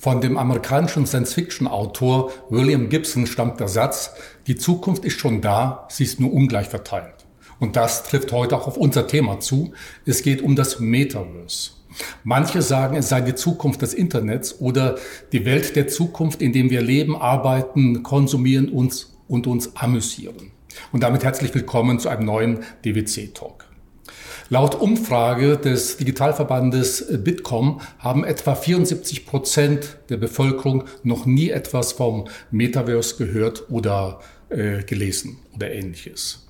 Von dem amerikanischen Science-Fiction-Autor William Gibson stammt der Satz, die Zukunft ist schon da, sie ist nur ungleich verteilt. Und das trifft heute auch auf unser Thema zu. Es geht um das Metaverse. Manche sagen, es sei die Zukunft des Internets oder die Welt der Zukunft, in dem wir leben, arbeiten, konsumieren uns und uns amüsieren. Und damit herzlich willkommen zu einem neuen DWC-Talk. Laut Umfrage des Digitalverbandes Bitkom haben etwa 74 Prozent der Bevölkerung noch nie etwas vom Metaverse gehört oder äh, gelesen oder ähnliches.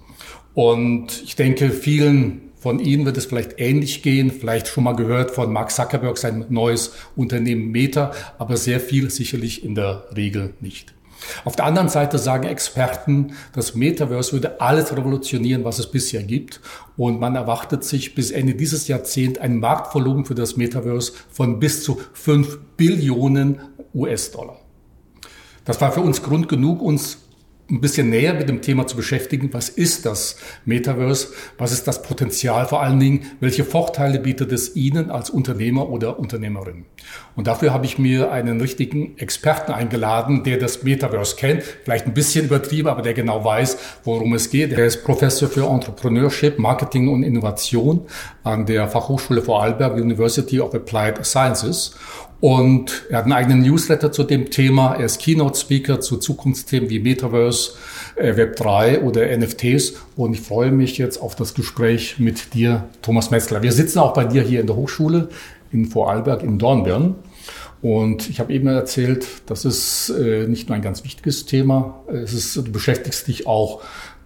Und ich denke, vielen von Ihnen wird es vielleicht ähnlich gehen, vielleicht schon mal gehört von Mark Zuckerberg sein neues Unternehmen Meta, aber sehr viel sicherlich in der Regel nicht. Auf der anderen Seite sagen Experten, das Metaverse würde alles revolutionieren, was es bisher gibt. Und man erwartet sich bis Ende dieses Jahrzehnts ein Marktvolumen für das Metaverse von bis zu 5 Billionen US-Dollar. Das war für uns Grund genug, uns ein bisschen näher mit dem Thema zu beschäftigen. Was ist das Metaverse? Was ist das Potenzial? Vor allen Dingen, welche Vorteile bietet es Ihnen als Unternehmer oder Unternehmerin? Und dafür habe ich mir einen richtigen Experten eingeladen, der das Metaverse kennt. Vielleicht ein bisschen übertrieben, aber der genau weiß, worum es geht. Er ist Professor für Entrepreneurship, Marketing und Innovation an der Fachhochschule Vorarlberg University of Applied Sciences. Und er hat einen eigenen Newsletter zu dem Thema. Er ist Keynote-Speaker zu Zukunftsthemen wie Metaverse, äh, Web3 oder NFTs. Und ich freue mich jetzt auf das Gespräch mit dir, Thomas Metzler. Wir sitzen auch bei dir hier in der Hochschule in Vorarlberg in Dornbirn. Und ich habe eben erzählt, das ist äh, nicht nur ein ganz wichtiges Thema. Es ist, du beschäftigst dich auch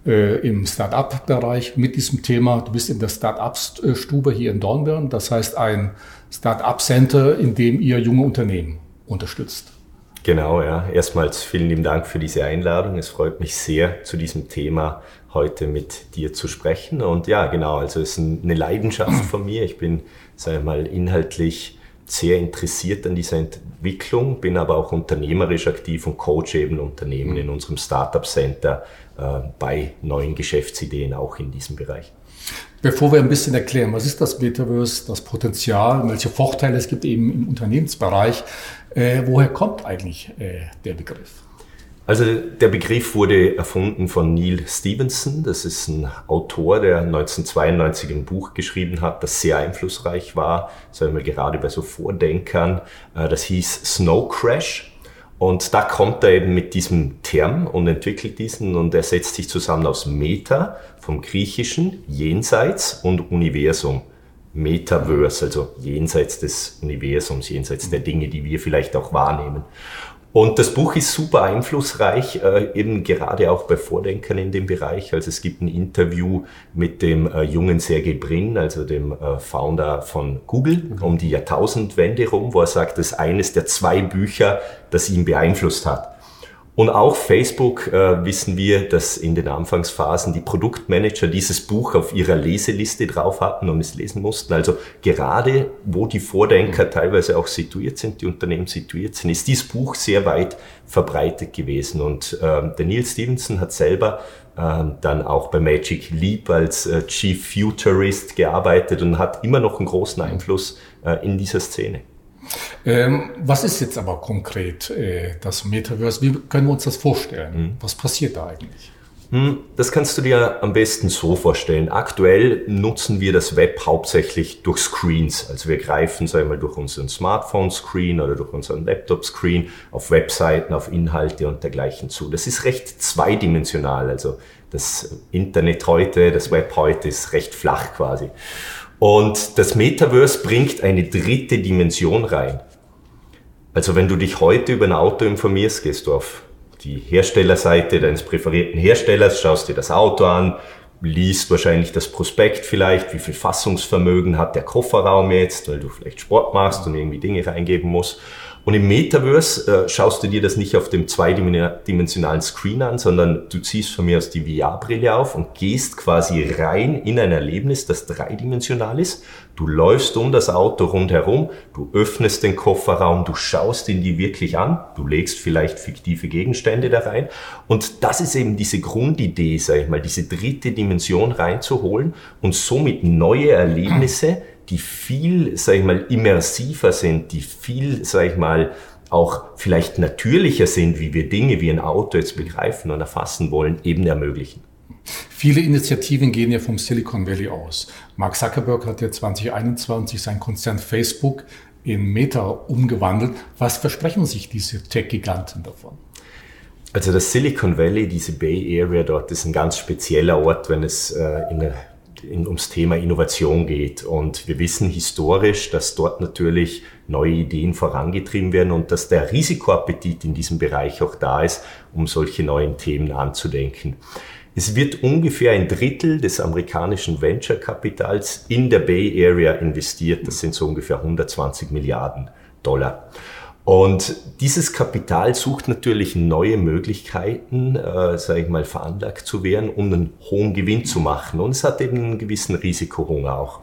äh, im Start-up-Bereich mit diesem Thema. Du bist in der Start-up-Stube hier in Dornbirn. Das heißt ein Start-up-Center, in dem ihr junge Unternehmen unterstützt. Genau, ja. Erstmals vielen lieben Dank für diese Einladung. Es freut mich sehr, zu diesem Thema heute mit dir zu sprechen. Und ja, genau, also es ist eine Leidenschaft von mir. Ich bin, sage ich mal, inhaltlich sehr interessiert an dieser Entwicklung, bin aber auch unternehmerisch aktiv und coach eben Unternehmen in unserem Startup Center äh, bei neuen Geschäftsideen auch in diesem Bereich. Bevor wir ein bisschen erklären, was ist das Metaverse, das Potenzial, welche Vorteile es gibt eben im Unternehmensbereich, äh, woher kommt eigentlich äh, der Begriff? Also der Begriff wurde erfunden von Neil Stevenson. Das ist ein Autor, der 1992 ein Buch geschrieben hat, das sehr einflussreich war, sagen wir gerade bei so Vordenkern. Äh, das hieß Snow Crash. Und da kommt er eben mit diesem Term und entwickelt diesen und er setzt sich zusammen aus Meta vom Griechischen, jenseits und Universum. Metaverse, also jenseits des Universums, jenseits der Dinge, die wir vielleicht auch wahrnehmen. Und das Buch ist super einflussreich, äh, eben gerade auch bei Vordenkern in dem Bereich. Also es gibt ein Interview mit dem äh, jungen Sergey Brin, also dem äh, Founder von Google, mhm. um die Jahrtausendwende rum, wo er sagt, das ist eines der zwei Bücher, das ihn beeinflusst hat. Und auch Facebook äh, wissen wir, dass in den Anfangsphasen die Produktmanager dieses Buch auf ihrer Leseliste drauf hatten und es lesen mussten. Also gerade wo die Vordenker teilweise auch situiert sind, die Unternehmen situiert sind, ist dieses Buch sehr weit verbreitet gewesen. Und äh, der Neil Stevenson hat selber äh, dann auch bei Magic Leap als äh, Chief Futurist gearbeitet und hat immer noch einen großen Einfluss äh, in dieser Szene. Ähm, was ist jetzt aber konkret äh, das Metaverse? Wie können wir uns das vorstellen? Mhm. Was passiert da eigentlich? Hm, das kannst du dir am besten so vorstellen. Aktuell nutzen wir das Web hauptsächlich durch Screens. Also wir greifen, sagen wir mal, durch unseren Smartphone-Screen oder durch unseren Laptop-Screen auf Webseiten, auf Inhalte und dergleichen zu. Das ist recht zweidimensional. Also das Internet heute, das Web heute ist recht flach quasi. Und das Metaverse bringt eine dritte Dimension rein. Also wenn du dich heute über ein Auto informierst, gehst du auf die Herstellerseite deines präferierten Herstellers, schaust dir das Auto an, liest wahrscheinlich das Prospekt vielleicht, wie viel Fassungsvermögen hat der Kofferraum jetzt, weil du vielleicht Sport machst und irgendwie Dinge reingeben musst. Und im Metaverse äh, schaust du dir das nicht auf dem zweidimensionalen Screen an, sondern du ziehst von mir aus die VR-Brille auf und gehst quasi rein in ein Erlebnis, das dreidimensional ist. Du läufst um das Auto rundherum, du öffnest den Kofferraum, du schaust ihn dir wirklich an, du legst vielleicht fiktive Gegenstände da rein. Und das ist eben diese Grundidee, sag ich mal, diese dritte Dimension reinzuholen und somit neue Erlebnisse die viel, sag ich mal, immersiver sind, die viel, sag ich mal, auch vielleicht natürlicher sind, wie wir Dinge wie ein Auto jetzt begreifen und erfassen wollen, eben ermöglichen. Viele Initiativen gehen ja vom Silicon Valley aus. Mark Zuckerberg hat ja 2021 sein Konzern Facebook in Meta umgewandelt. Was versprechen sich diese Tech-Giganten davon? Also das Silicon Valley, diese Bay Area dort, ist ein ganz spezieller Ort, wenn es äh, in, in, ums Thema Innovation geht. Und wir wissen historisch, dass dort natürlich neue Ideen vorangetrieben werden und dass der Risikoappetit in diesem Bereich auch da ist, um solche neuen Themen anzudenken. Es wird ungefähr ein Drittel des amerikanischen Venture-Kapitals in der Bay Area investiert. Das sind so ungefähr 120 Milliarden Dollar. Und dieses Kapital sucht natürlich neue Möglichkeiten, äh, sage ich mal, veranlagt zu werden, um einen hohen Gewinn zu machen. Und es hat eben einen gewissen Risikohunger auch.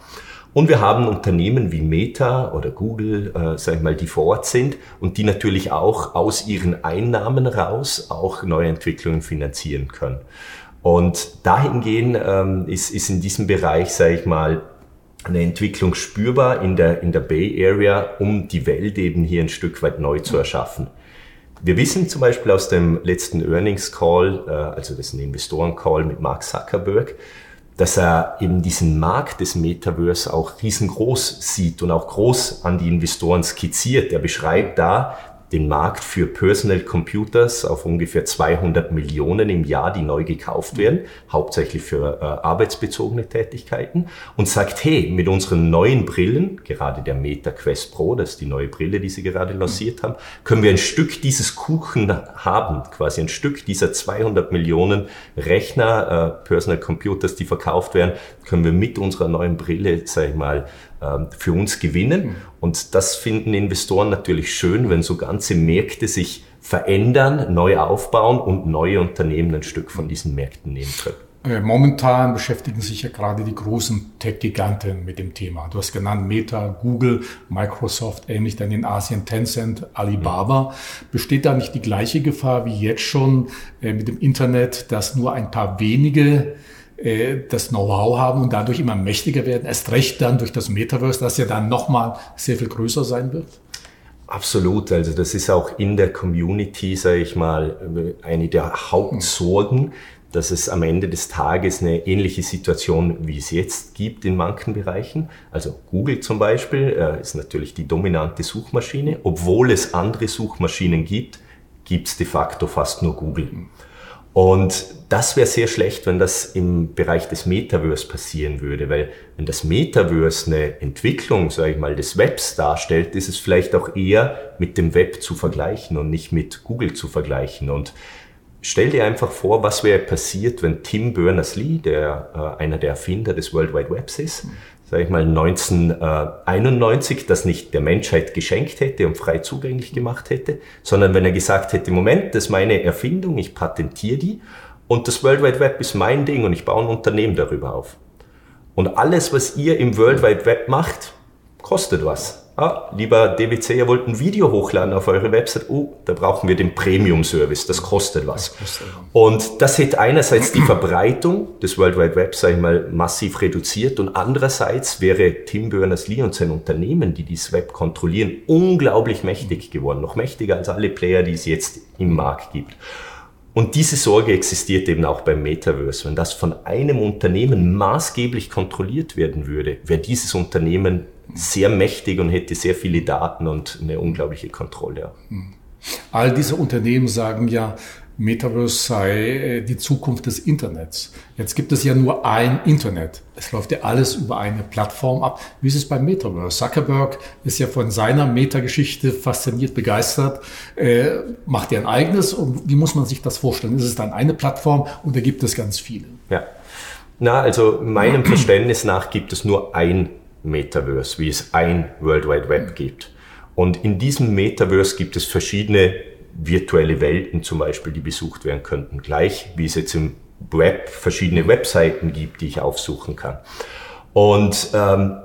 Und wir haben Unternehmen wie Meta oder Google, äh, sag ich mal, die vor Ort sind und die natürlich auch aus ihren Einnahmen raus auch neue Entwicklungen finanzieren können. Und dahingehend ähm, ist, ist in diesem Bereich, sage ich mal, eine Entwicklung spürbar in der, in der Bay Area, um die Welt eben hier ein Stück weit neu zu erschaffen. Wir wissen zum Beispiel aus dem letzten Earnings Call, äh, also das ist ein Investoren Call mit Mark Zuckerberg, dass er eben diesen Markt des Metaverse auch riesengroß sieht und auch groß an die Investoren skizziert. Er beschreibt da den Markt für Personal Computers auf ungefähr 200 Millionen im Jahr, die neu gekauft werden, hauptsächlich für äh, arbeitsbezogene Tätigkeiten und sagt, hey, mit unseren neuen Brillen, gerade der Meta Quest Pro, das ist die neue Brille, die sie gerade lanciert haben, können wir ein Stück dieses Kuchen haben, quasi ein Stück dieser 200 Millionen Rechner, äh, Personal Computers, die verkauft werden, können wir mit unserer neuen Brille, sag ich mal, für uns gewinnen. Mhm. Und das finden Investoren natürlich schön, wenn so ganze Märkte sich verändern, neu aufbauen und neue Unternehmen ein Stück von diesen Märkten nehmen können. Äh, momentan beschäftigen sich ja gerade die großen Tech-Giganten mit dem Thema. Du hast genannt Meta, Google, Microsoft, ähnlich dann in Asien Tencent, Alibaba. Mhm. Besteht da nicht die gleiche Gefahr wie jetzt schon äh, mit dem Internet, dass nur ein paar wenige äh, das Know-how haben und dadurch immer mächtiger werden, erst recht dann durch das Metaverse, das ja dann nochmal sehr viel größer sein wird? Absolut, also das ist auch in der Community, sage ich mal, eine der Hauptsorgen, dass es am Ende des Tages eine ähnliche Situation, wie es jetzt gibt in manchen Bereichen. Also Google zum Beispiel äh, ist natürlich die dominante Suchmaschine. Obwohl es andere Suchmaschinen gibt, gibt es de facto fast nur Google. Und das wäre sehr schlecht, wenn das im Bereich des Metaverse passieren würde, weil wenn das Metaverse eine Entwicklung, sage ich mal, des Webs darstellt, ist es vielleicht auch eher mit dem Web zu vergleichen und nicht mit Google zu vergleichen. Und stell dir einfach vor, was wäre passiert, wenn Tim Berners-Lee, der äh, einer der Erfinder des World Wide Webs ist, sage ich mal 1991, das nicht der Menschheit geschenkt hätte und frei zugänglich gemacht hätte, sondern wenn er gesagt hätte, Moment, das ist meine Erfindung, ich patentiere die und das World Wide Web ist mein Ding und ich baue ein Unternehmen darüber auf. Und alles, was ihr im World Wide Web macht, kostet was ah, lieber DWC, ihr wollt ein Video hochladen auf eure Website, oh, da brauchen wir den Premium-Service, das kostet was. Und das hätte einerseits die Verbreitung des World Wide Web, sage ich mal, massiv reduziert und andererseits wäre Tim Berners-Lee und sein Unternehmen, die dieses Web kontrollieren, unglaublich mächtig geworden, noch mächtiger als alle Player, die es jetzt im Markt gibt. Und diese Sorge existiert eben auch beim Metaverse. Wenn das von einem Unternehmen maßgeblich kontrolliert werden würde, wäre dieses Unternehmen sehr mächtig und hätte sehr viele Daten und eine unglaubliche Kontrolle. All diese Unternehmen sagen ja, Metaverse sei äh, die Zukunft des Internets. Jetzt gibt es ja nur ein Internet. Es läuft ja alles über eine Plattform ab. Wie ist es beim Metaverse? Zuckerberg ist ja von seiner Metageschichte fasziniert, begeistert, äh, macht ja ein eigenes. Und wie muss man sich das vorstellen? Ist es dann eine Plattform oder gibt es ganz viele? Ja. Na, also meinem Verständnis nach gibt es nur ein Metaverse, wie es ein World Wide Web gibt. Und in diesem Metaverse gibt es verschiedene virtuelle Welten zum Beispiel, die besucht werden könnten. Gleich wie es jetzt im Web verschiedene Webseiten gibt, die ich aufsuchen kann. Und ähm,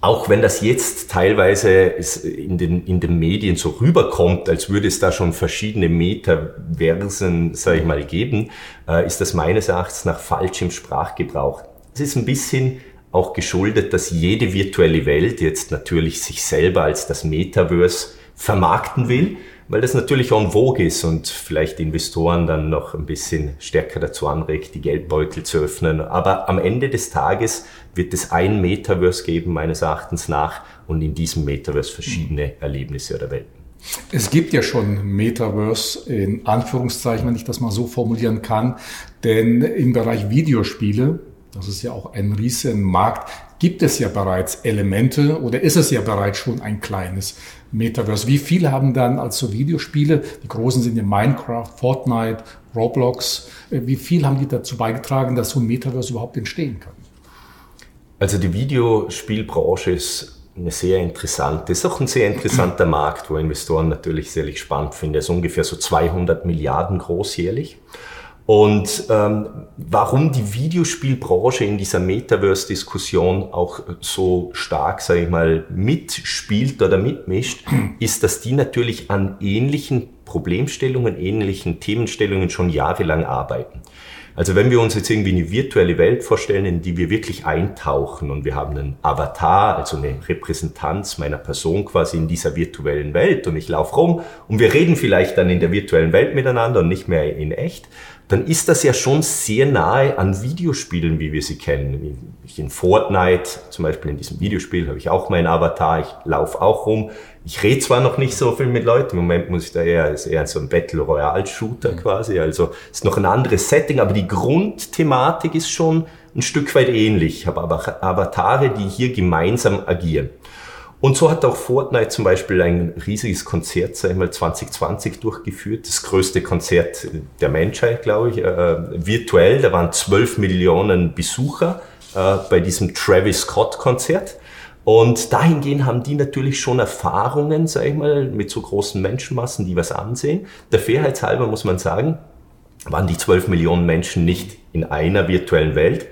auch wenn das jetzt teilweise in den, in den Medien so rüberkommt, als würde es da schon verschiedene Metaversen, sage ich mal, geben, äh, ist das meines Erachtens nach falschem Sprachgebrauch. Es ist ein bisschen auch geschuldet, dass jede virtuelle Welt jetzt natürlich sich selber als das Metaverse vermarkten will, weil das natürlich en vogue ist und vielleicht Investoren dann noch ein bisschen stärker dazu anregt, die Geldbeutel zu öffnen. Aber am Ende des Tages wird es ein Metaverse geben, meines Erachtens nach, und in diesem Metaverse verschiedene Erlebnisse oder Welten. Es gibt ja schon Metaverse in Anführungszeichen, wenn ich das mal so formulieren kann, denn im Bereich Videospiele, das ist ja auch ein riesen Markt, gibt es ja bereits Elemente oder ist es ja bereits schon ein kleines Metaverse. Wie viele haben dann als so Videospiele, die großen sind ja Minecraft, Fortnite, Roblox, äh, wie viel haben die dazu beigetragen, dass so ein Metaverse überhaupt entstehen kann? Also die Videospielbranche ist eine sehr interessante, ist auch ein sehr interessanter Markt, wo Investoren natürlich sehr spannend finden. Er ist ungefähr so 200 Milliarden großjährlich. Und ähm, warum die Videospielbranche in dieser Metaverse-Diskussion auch so stark, sage ich mal, mitspielt oder mitmischt, ist, dass die natürlich an ähnlichen Problemstellungen, ähnlichen Themenstellungen schon jahrelang arbeiten. Also wenn wir uns jetzt irgendwie eine virtuelle Welt vorstellen, in die wir wirklich eintauchen und wir haben einen Avatar, also eine Repräsentanz meiner Person quasi in dieser virtuellen Welt und ich laufe rum und wir reden vielleicht dann in der virtuellen Welt miteinander und nicht mehr in echt, dann ist das ja schon sehr nahe an Videospielen, wie wir sie kennen. In Fortnite, zum Beispiel in diesem Videospiel, habe ich auch meinen Avatar, ich laufe auch rum. Ich rede zwar noch nicht so viel mit Leuten, im Moment muss ich da eher, ist eher so ein Battle Royale Shooter quasi, also ist noch ein anderes Setting, aber die Grundthematik ist schon ein Stück weit ähnlich. Ich habe aber Avatare, die hier gemeinsam agieren. Und so hat auch Fortnite zum Beispiel ein riesiges Konzert, sag ich mal, 2020 durchgeführt. Das größte Konzert der Menschheit, glaube ich, äh, virtuell. Da waren 12 Millionen Besucher äh, bei diesem Travis Scott Konzert. Und dahingehend haben die natürlich schon Erfahrungen, sag ich mal, mit so großen Menschenmassen, die was ansehen. Der Fairheit halber muss man sagen, waren die 12 Millionen Menschen nicht in einer virtuellen Welt,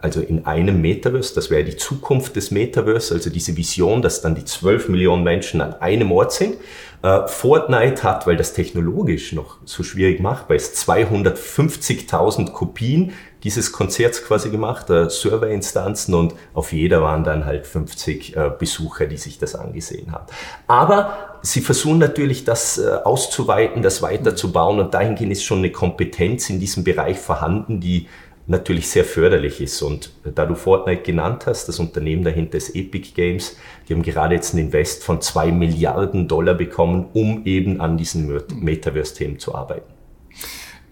also in einem Metaverse, das wäre die Zukunft des Metaverse, also diese Vision, dass dann die 12 Millionen Menschen an einem Ort sind. Äh, Fortnite hat, weil das technologisch noch so schwierig macht, weil es 250.000 Kopien dieses Konzerts quasi gemacht, äh, Serverinstanzen und auf jeder waren dann halt 50 äh, Besucher, die sich das angesehen haben. Aber sie versuchen natürlich, das auszuweiten, das weiterzubauen und dahingehend ist schon eine Kompetenz in diesem Bereich vorhanden, die natürlich sehr förderlich ist. Und da du Fortnite genannt hast, das Unternehmen dahinter ist Epic Games, die haben gerade jetzt einen Invest von zwei Milliarden Dollar bekommen, um eben an diesen Metaverse-Themen zu arbeiten.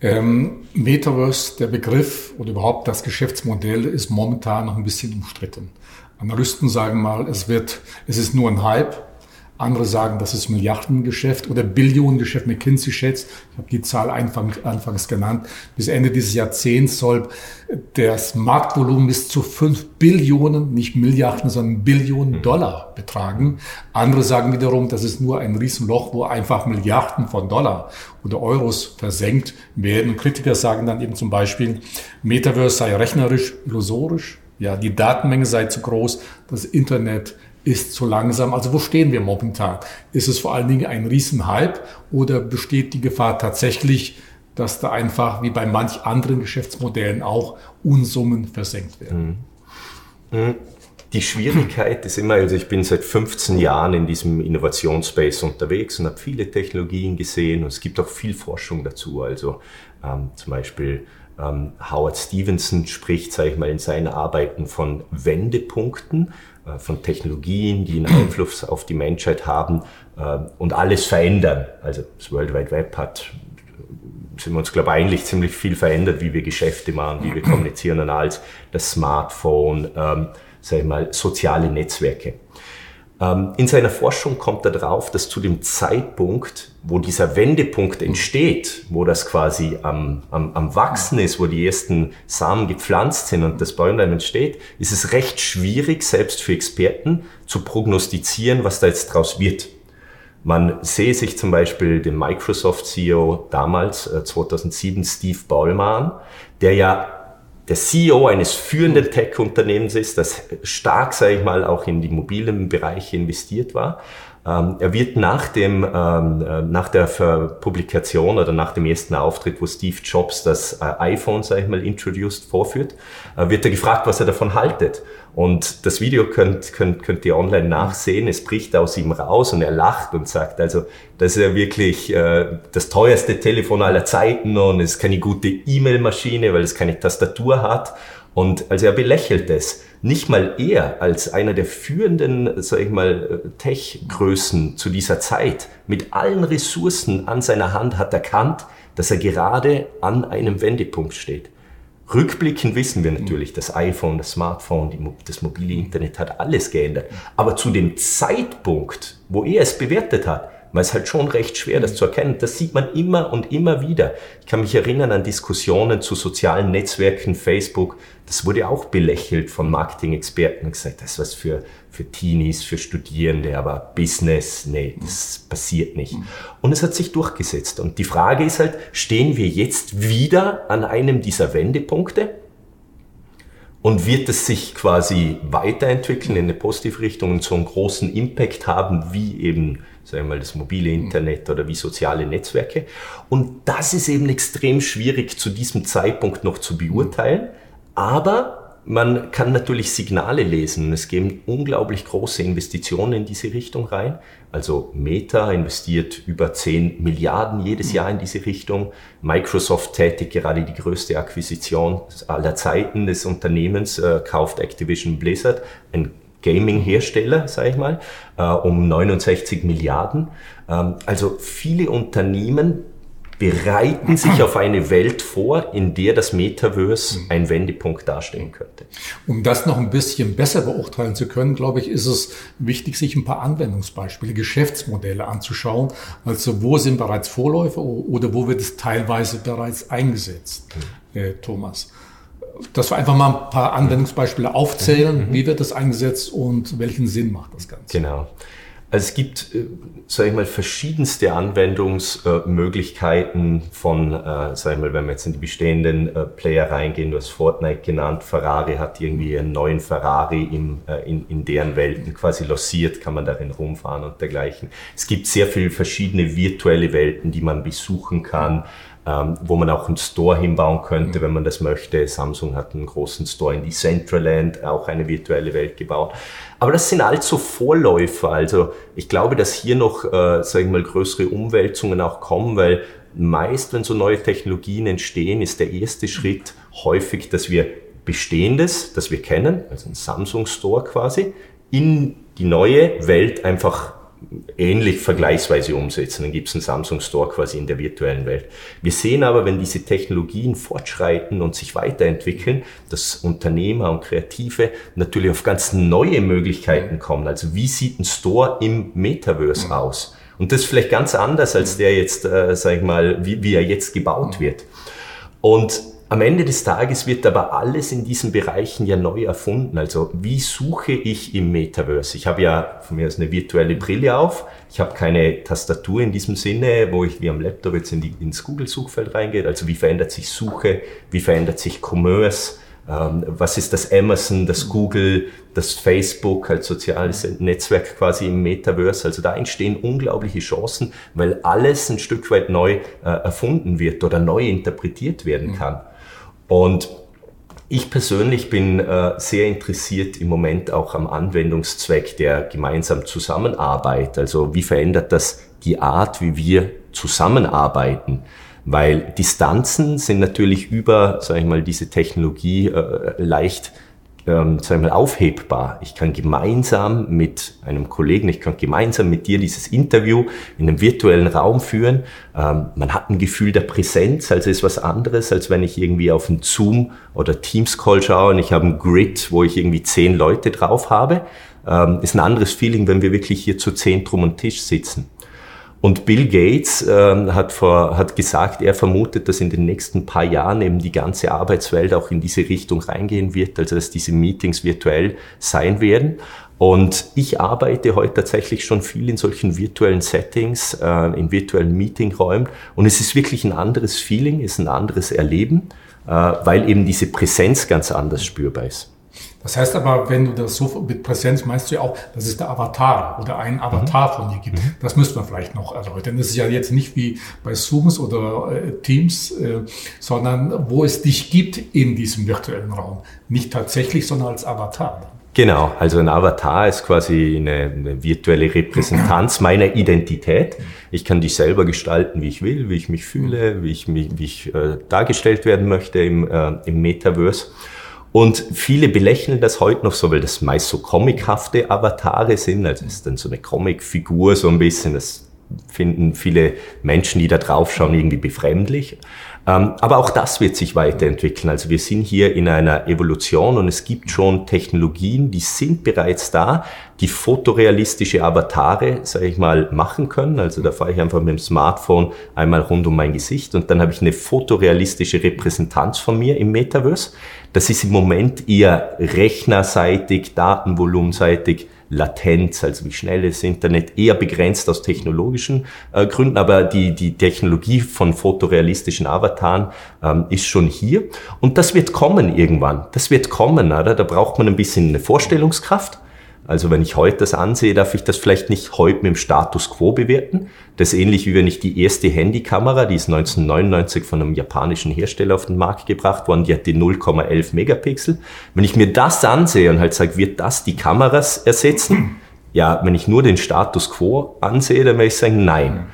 Ähm, Metaverse, der Begriff oder überhaupt das Geschäftsmodell ist momentan noch ein bisschen umstritten. Analysten sagen mal, es wird, es ist nur ein Hype, andere sagen, das ist Milliardengeschäft oder Billionengeschäft. McKinsey schätzt, ich habe die Zahl anfangs, anfangs genannt, bis Ende dieses Jahrzehnts soll das Marktvolumen bis zu fünf Billionen, nicht Milliarden, sondern Billionen mhm. Dollar betragen. Andere sagen wiederum, das ist nur ein Riesenloch, wo einfach Milliarden von Dollar oder Euros versenkt werden. Kritiker sagen dann eben zum Beispiel, Metaverse sei rechnerisch illusorisch, ja, die Datenmenge sei zu groß, das Internet ist zu langsam. Also wo stehen wir momentan? Ist es vor allen Dingen ein Riesenhype oder besteht die Gefahr tatsächlich, dass da einfach wie bei manch anderen Geschäftsmodellen auch Unsummen versenkt werden? Mhm. Mhm. Die Schwierigkeit ist immer, also ich bin seit 15 Jahren in diesem Innovationsspace unterwegs und habe viele Technologien gesehen und es gibt auch viel Forschung dazu. Also ähm, zum Beispiel ähm, Howard Stevenson spricht, sage ich mal, in seinen Arbeiten von Wendepunkten. Äh, von Technologien, die einen Einfluss auf die Menschheit haben äh, und alles verändern. Also das World Wide Web hat, sind wir uns, glaube ich, eigentlich ziemlich viel verändert, wie wir Geschäfte machen, wie wir kommunizieren und als das Smartphone, ähm, sag ich mal, soziale Netzwerke. Ähm, in seiner Forschung kommt er darauf, dass zu dem Zeitpunkt, wo dieser Wendepunkt entsteht, wo das quasi am, am, am Wachsen ist, wo die ersten Samen gepflanzt sind und das Bäumlein entsteht, ist es recht schwierig, selbst für Experten, zu prognostizieren, was da jetzt draus wird. Man sehe sich zum Beispiel den Microsoft-CEO damals, 2007, äh, Steve Ballmer, der ja der CEO eines führenden Tech-Unternehmens ist, das stark, sage ich mal, auch in die mobilen Bereiche investiert war. Ähm, er wird nach dem, ähm, äh, nach der Publikation oder nach dem ersten Auftritt, wo Steve Jobs das äh, iPhone, sage ich mal, introduced, vorführt, äh, wird er gefragt, was er davon haltet. Und das Video könnt, könnt, könnt ihr online nachsehen. Es bricht aus ihm raus und er lacht und sagt, also das ist ja wirklich äh, das teuerste Telefon aller Zeiten und es ist keine gute E-Mail-Maschine, weil es keine Tastatur hat. Und also er belächelt es. Nicht mal er als einer der führenden, sag ich mal, Tech-Größen zu dieser Zeit mit allen Ressourcen an seiner Hand hat erkannt, dass er gerade an einem Wendepunkt steht. Rückblickend wissen wir natürlich, das iPhone, das Smartphone, die, das mobile Internet hat alles geändert. Aber zu dem Zeitpunkt, wo er es bewertet hat, war es halt schon recht schwer, das zu erkennen. Das sieht man immer und immer wieder. Ich kann mich erinnern an Diskussionen zu sozialen Netzwerken, Facebook. Das wurde auch belächelt von Marketing-Experten und gesagt, das ist was für, für Teenies, für Studierende, aber Business, nee, das passiert nicht. Und es hat sich durchgesetzt. Und die Frage ist halt, stehen wir jetzt wieder an einem dieser Wendepunkte? Und wird es sich quasi weiterentwickeln in eine positive Richtung und so einen großen Impact haben, wie eben, sagen wir mal, das mobile Internet oder wie soziale Netzwerke? Und das ist eben extrem schwierig zu diesem Zeitpunkt noch zu beurteilen. Aber man kann natürlich Signale lesen. Es gehen unglaublich große Investitionen in diese Richtung rein. Also Meta investiert über 10 Milliarden jedes Jahr in diese Richtung. Microsoft tätigt gerade die größte Akquisition aller Zeiten des Unternehmens, äh, kauft Activision Blizzard, ein Gaming-Hersteller, sage ich mal, äh, um 69 Milliarden. Ähm, also viele Unternehmen bereiten sich auf eine Welt vor, in der das Metaverse ein Wendepunkt darstellen könnte. Um das noch ein bisschen besser beurteilen zu können, glaube ich, ist es wichtig, sich ein paar Anwendungsbeispiele, Geschäftsmodelle anzuschauen. Also wo sind bereits Vorläufer oder wo wird es teilweise bereits eingesetzt, mhm. Thomas? Dass wir einfach mal ein paar Anwendungsbeispiele aufzählen, mhm. wie wird das eingesetzt und welchen Sinn macht das Ganze? Genau. Also es gibt, äh, sage ich mal, verschiedenste Anwendungsmöglichkeiten von, äh, sage ich mal, wenn wir jetzt in die bestehenden äh, Player reingehen, du hast Fortnite genannt, Ferrari hat irgendwie einen neuen Ferrari im, äh, in, in deren Welten quasi lossiert, kann man darin rumfahren und dergleichen. Es gibt sehr viele verschiedene virtuelle Welten, die man besuchen kann ähm, wo man auch einen Store hinbauen könnte, mhm. wenn man das möchte. Samsung hat einen großen Store in die Centraland, auch eine virtuelle Welt gebaut. Aber das sind also Vorläufer. Also ich glaube, dass hier noch, äh, sage ich mal, größere Umwälzungen auch kommen, weil meist, wenn so neue Technologien entstehen, ist der erste Schritt häufig, dass wir Bestehendes, das wir kennen, also ein Samsung Store quasi, in die neue Welt einfach ähnlich vergleichsweise umsetzen. Dann gibt es einen Samsung Store quasi in der virtuellen Welt. Wir sehen aber, wenn diese Technologien fortschreiten und sich weiterentwickeln, dass Unternehmer und Kreative natürlich auf ganz neue Möglichkeiten kommen. Also wie sieht ein Store im Metaverse aus? Und das ist vielleicht ganz anders als der jetzt, äh, sag ich mal, wie, wie er jetzt gebaut wird. Und am Ende des Tages wird aber alles in diesen Bereichen ja neu erfunden. Also wie suche ich im Metaverse? Ich habe ja von mir aus eine virtuelle Brille auf. Ich habe keine Tastatur in diesem Sinne, wo ich wie am Laptop jetzt in die, ins Google-Suchfeld reingehe. Also wie verändert sich Suche? Wie verändert sich Commerce? Ähm, was ist das Amazon, das Google, das Facebook als soziales Netzwerk quasi im Metaverse? Also da entstehen unglaubliche Chancen, weil alles ein Stück weit neu äh, erfunden wird oder neu interpretiert werden kann. Und ich persönlich bin äh, sehr interessiert im Moment auch am Anwendungszweck der gemeinsamen Zusammenarbeit. Also wie verändert das die Art, wie wir zusammenarbeiten? Weil Distanzen sind natürlich über, sage ich mal, diese Technologie äh, leicht ähm, sagen wir mal, aufhebbar. Ich kann gemeinsam mit einem Kollegen, ich kann gemeinsam mit dir dieses Interview in einem virtuellen Raum führen. Ähm, man hat ein Gefühl der Präsenz, also ist was anderes, als wenn ich irgendwie auf einen Zoom oder Teams Call schaue und ich habe ein Grid, wo ich irgendwie zehn Leute drauf habe. Ähm, ist ein anderes Feeling, wenn wir wirklich hier zu zehn drum und Tisch sitzen. Und Bill Gates äh, hat, vor, hat gesagt, er vermutet, dass in den nächsten paar Jahren eben die ganze Arbeitswelt auch in diese Richtung reingehen wird, also dass diese Meetings virtuell sein werden. Und ich arbeite heute tatsächlich schon viel in solchen virtuellen Settings, äh, in virtuellen Meetingräumen. Und es ist wirklich ein anderes Feeling, es ist ein anderes Erleben, äh, weil eben diese Präsenz ganz anders spürbar ist. Das heißt aber, wenn du das so mit Präsenz meinst du ja auch, dass es der Avatar oder einen Avatar mhm. von dir gibt. Mhm. Das müsste man vielleicht noch erläutern. Das ist ja jetzt nicht wie bei Zooms oder äh, Teams, äh, sondern wo es dich gibt in diesem virtuellen Raum. Nicht tatsächlich, sondern als Avatar. Genau, also ein Avatar ist quasi eine, eine, virtuelle Repräsentanz meiner Identität. Ich kann die selber gestalten, wie ich will, wie ich mich fühle, wie ich, mich, wie ich äh, dargestellt werden möchte im, äh, im Metaverse. Und viele belächeln das heute noch so, weil das meist so comichafte Avatare sind. Also ist dann so eine Comicfigur so ein bisschen. Das finden viele Menschen, die da drauf schauen, irgendwie befremdlich. Ähm, aber auch das wird sich weiterentwickeln. Also wir sind hier in einer Evolution und es gibt schon Technologien, die sind bereits da, die fotorealistische Avatare, sage ich mal, machen können. Also da fahre ich einfach mit dem Smartphone einmal rund um mein Gesicht und dann habe ich eine fotorealistische Repräsentanz von mir im Metaverse. Das ist im Moment eher rechnerseitig, datenvolumenseitig Latenz, also wie schnell das Internet, eher begrenzt aus technologischen äh, Gründen, aber die, die Technologie von fotorealistischen Avataren ähm, ist schon hier und das wird kommen irgendwann. Das wird kommen, oder? Da braucht man ein bisschen eine Vorstellungskraft also wenn ich heute das ansehe, darf ich das vielleicht nicht heute mit dem Status quo bewerten. Das ist ähnlich wie wenn ich die erste Handykamera, die ist 1999 von einem japanischen Hersteller auf den Markt gebracht worden, die hat die 0,11 Megapixel. Wenn ich mir das ansehe und halt sage, wird das die Kameras ersetzen? Ja, wenn ich nur den Status quo ansehe, dann werde ich sagen, nein.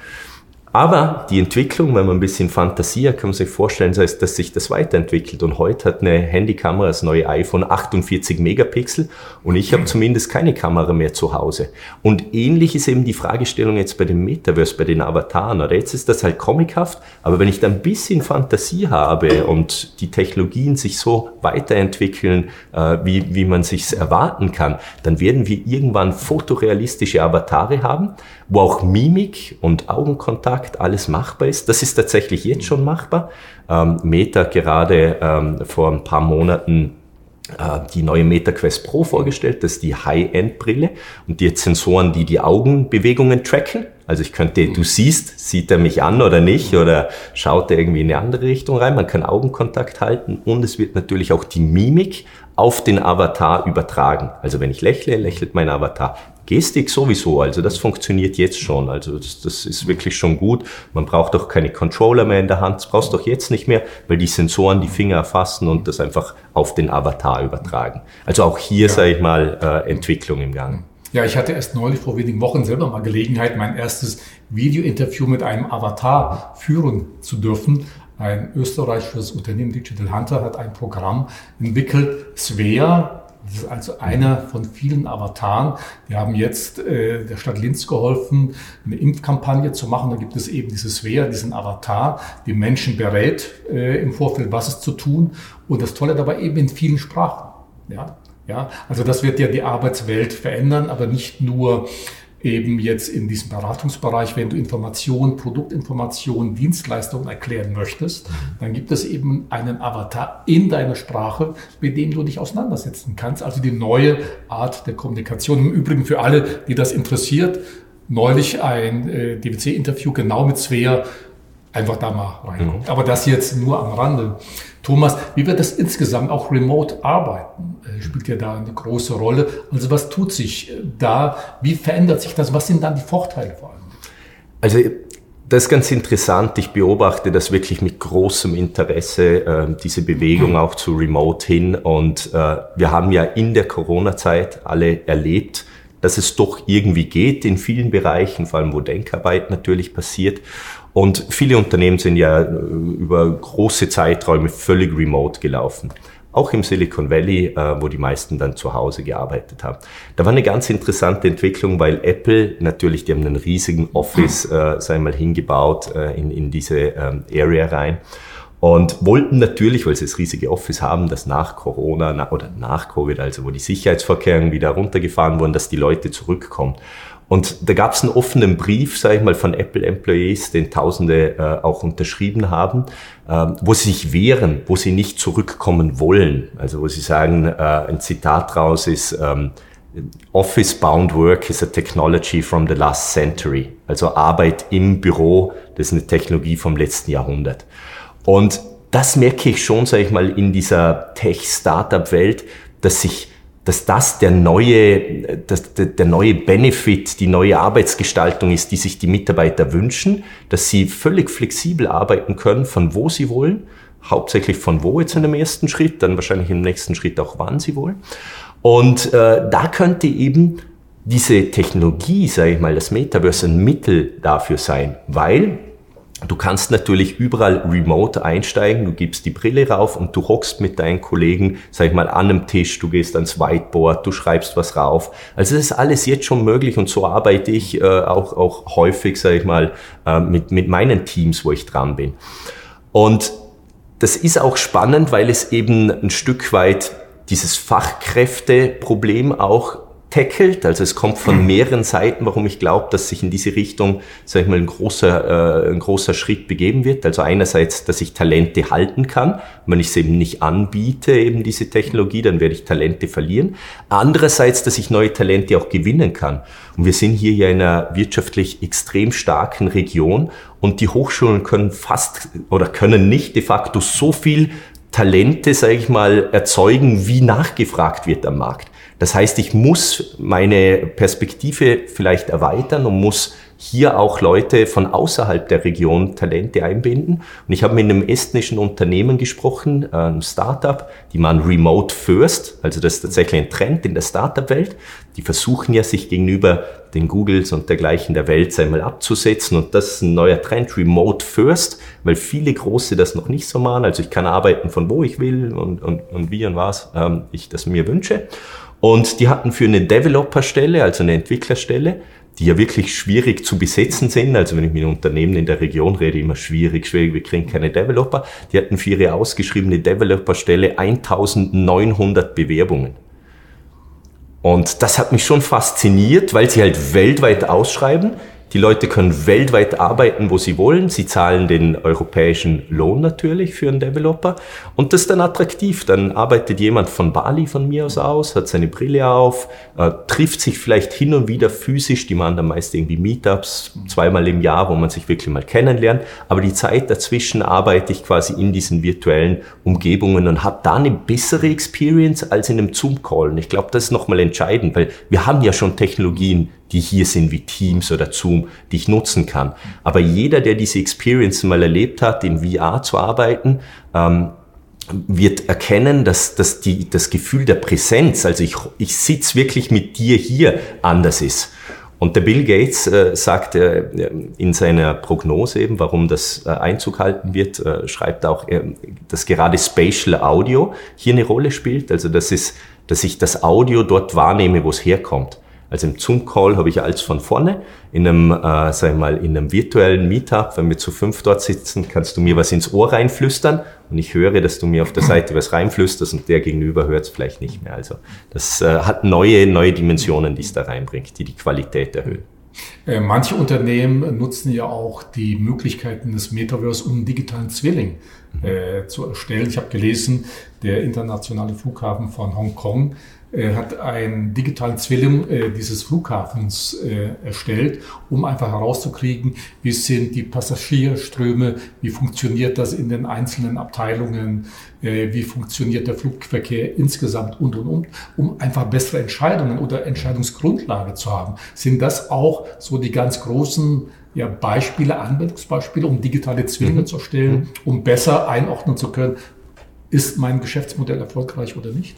Aber die Entwicklung, wenn man ein bisschen Fantasie hat, kann man sich vorstellen, dass, dass sich das weiterentwickelt. Und heute hat eine Handykamera, das neue iPhone, 48 Megapixel und ich habe zumindest keine Kamera mehr zu Hause. Und ähnlich ist eben die Fragestellung jetzt bei dem Metaverse, bei den Avataren. Oder jetzt ist das halt comichaft, aber wenn ich da ein bisschen Fantasie habe und die Technologien sich so weiterentwickeln, äh, wie, wie man sich erwarten kann, dann werden wir irgendwann fotorealistische Avatare haben, wo auch Mimik und Augenkontakt Kontakt alles machbar ist. Das ist tatsächlich jetzt schon machbar. Ähm, Meta gerade ähm, vor ein paar Monaten äh, die neue MetaQuest Pro vorgestellt. Das ist die High-End-Brille und die hat Sensoren, die die Augenbewegungen tracken. Also ich könnte, du siehst, sieht er mich an oder nicht oder schaut er irgendwie in eine andere Richtung rein. Man kann Augenkontakt halten und es wird natürlich auch die Mimik auf den Avatar übertragen. Also wenn ich lächle, lächelt mein Avatar. Gestik sowieso, also das funktioniert jetzt schon. Also das, das ist wirklich schon gut. Man braucht auch keine Controller mehr in der Hand. Das brauchst du auch jetzt nicht mehr, weil die Sensoren die Finger erfassen und das einfach auf den Avatar übertragen. Also auch hier, ja. sage ich mal, äh, Entwicklung im Gang. Ja, ich hatte erst neulich vor wenigen Wochen selber mal Gelegenheit, mein erstes Video-Interview mit einem Avatar führen zu dürfen. Ein österreichisches Unternehmen Digital Hunter hat ein Programm entwickelt, Svea, das ist also einer von vielen Avataren. Wir haben jetzt äh, der Stadt Linz geholfen, eine Impfkampagne zu machen. Da gibt es eben dieses Wehr, diesen Avatar, die Menschen berät äh, im Vorfeld, was es zu tun. Und das Tolle dabei eben in vielen Sprachen. Ja, ja, also das wird ja die Arbeitswelt verändern, aber nicht nur eben jetzt in diesem Beratungsbereich, wenn du Informationen, Produktinformationen, Dienstleistungen erklären möchtest, dann gibt es eben einen Avatar in deiner Sprache, mit dem du dich auseinandersetzen kannst. Also die neue Art der Kommunikation. Im Übrigen für alle, die das interessiert, neulich ein äh, DWC-Interview genau mit Svea, einfach da mal reingucken. Mhm. Aber das jetzt nur am Rande. Thomas, wie wird das insgesamt auch remote arbeiten? Äh, spielt ja da eine große Rolle. Also was tut sich äh, da? Wie verändert sich das? Was sind dann die Vorteile vor allem? Also das ist ganz interessant. Ich beobachte das wirklich mit großem Interesse, äh, diese Bewegung auch zu Remote hin. Und äh, wir haben ja in der Corona-Zeit alle erlebt, dass es doch irgendwie geht in vielen Bereichen, vor allem wo Denkarbeit natürlich passiert. Und viele Unternehmen sind ja äh, über große Zeiträume völlig remote gelaufen. Auch im Silicon Valley, äh, wo die meisten dann zu Hause gearbeitet haben. Da war eine ganz interessante Entwicklung, weil Apple natürlich, die haben einen riesigen Office, äh, sei mal hingebaut äh, in, in diese ähm, Area rein und wollten natürlich, weil sie das riesige Office haben, dass nach Corona na, oder nach Covid, also wo die Sicherheitsvorkehrungen wieder runtergefahren wurden, dass die Leute zurückkommen. Und da gab es einen offenen Brief, sage ich mal, von Apple Employees, den Tausende äh, auch unterschrieben haben, äh, wo sie sich wehren, wo sie nicht zurückkommen wollen. Also wo sie sagen, äh, ein Zitat draus ist, ähm, Office-bound work is a technology from the last century. Also Arbeit im Büro, das ist eine Technologie vom letzten Jahrhundert. Und das merke ich schon, sage ich mal, in dieser Tech-Startup-Welt, dass sich dass das der neue, dass der neue Benefit, die neue Arbeitsgestaltung ist, die sich die Mitarbeiter wünschen, dass sie völlig flexibel arbeiten können, von wo sie wollen, hauptsächlich von wo jetzt in dem ersten Schritt, dann wahrscheinlich im nächsten Schritt auch wann sie wollen. Und äh, da könnte eben diese Technologie, sage ich mal, das Metaverse ein Mittel dafür sein, weil Du kannst natürlich überall remote einsteigen, du gibst die Brille rauf und du hockst mit deinen Kollegen, sag ich mal, an einem Tisch, du gehst ans Whiteboard, du schreibst was rauf. Also das ist alles jetzt schon möglich und so arbeite ich äh, auch, auch häufig, sag ich mal, äh, mit, mit meinen Teams, wo ich dran bin. Und das ist auch spannend, weil es eben ein Stück weit dieses Fachkräfteproblem auch tackelt. Also es kommt von mehreren Seiten, warum ich glaube, dass sich in diese Richtung, sag ich mal, ein großer, äh, ein großer Schritt begeben wird. Also einerseits, dass ich Talente halten kann. Wenn ich es eben nicht anbiete, eben diese Technologie, dann werde ich Talente verlieren. Andererseits, dass ich neue Talente auch gewinnen kann. Und wir sind hier ja in einer wirtschaftlich extrem starken Region und die Hochschulen können fast oder können nicht de facto so viel Talente, sage ich mal, erzeugen, wie nachgefragt wird am Markt. Das heißt, ich muss meine Perspektive vielleicht erweitern und muss hier auch Leute von außerhalb der Region Talente einbinden. Und ich habe mit einem estnischen Unternehmen gesprochen, ein Startup, die man Remote First, also das ist tatsächlich ein Trend in der Startup-Welt. Die versuchen ja, sich gegenüber den Googles und dergleichen der Welt einmal abzusetzen. Und das ist ein neuer Trend, Remote First, weil viele Große das noch nicht so machen. Also ich kann arbeiten von wo ich will und, und, und wie und was ähm, ich das mir wünsche. Und die hatten für eine Developer-Stelle, also eine Entwicklerstelle, die ja wirklich schwierig zu besetzen sind. Also wenn ich mit Unternehmen in der Region rede, immer schwierig, schwierig, wir kriegen keine Developer. Die hatten für ihre ausgeschriebene Developer-Stelle 1900 Bewerbungen. Und das hat mich schon fasziniert, weil sie halt weltweit ausschreiben. Die Leute können weltweit arbeiten, wo sie wollen. Sie zahlen den europäischen Lohn natürlich für einen Developer. Und das ist dann attraktiv. Dann arbeitet jemand von Bali von mir aus aus, hat seine Brille auf, äh, trifft sich vielleicht hin und wieder physisch. Die machen dann meist irgendwie Meetups zweimal im Jahr, wo man sich wirklich mal kennenlernt. Aber die Zeit dazwischen arbeite ich quasi in diesen virtuellen Umgebungen und habe da eine bessere Experience als in einem Zoom-Call. Und ich glaube, das ist nochmal entscheidend, weil wir haben ja schon Technologien, die hier sind wie Teams oder Zoom, die ich nutzen kann. Aber jeder, der diese Experience mal erlebt hat, in VR zu arbeiten, ähm, wird erkennen, dass, dass die, das Gefühl der Präsenz, also ich, ich sitze wirklich mit dir hier, anders ist. Und der Bill Gates äh, sagt äh, in seiner Prognose eben, warum das äh, Einzug halten wird, äh, schreibt auch, äh, dass gerade Spatial Audio hier eine Rolle spielt. Also das ist, dass ich das Audio dort wahrnehme, wo es herkommt. Also im Zoom-Call habe ich alles von vorne. In einem, äh, sag ich mal, in einem virtuellen Meetup, wenn wir zu fünf dort sitzen, kannst du mir was ins Ohr reinflüstern und ich höre, dass du mir auf der Seite was reinflüsterst und der Gegenüber hört es vielleicht nicht mehr. Also das äh, hat neue, neue Dimensionen, die es da reinbringt, die die Qualität erhöhen. Äh, manche Unternehmen nutzen ja auch die Möglichkeiten des Metaverse, um einen digitalen Zwilling äh, zu erstellen. Ich habe gelesen, der internationale Flughafen von Hongkong hat einen digitalen Zwilling äh, dieses Flughafens äh, erstellt, um einfach herauszukriegen, wie sind die Passagierströme, wie funktioniert das in den einzelnen Abteilungen, äh, wie funktioniert der Flugverkehr insgesamt und, und, und, um einfach bessere Entscheidungen oder Entscheidungsgrundlage zu haben. Sind das auch so die ganz großen ja, Beispiele, Anwendungsbeispiele, um digitale Zwillinge mhm. zu erstellen, mhm. um besser einordnen zu können, ist mein Geschäftsmodell erfolgreich oder nicht?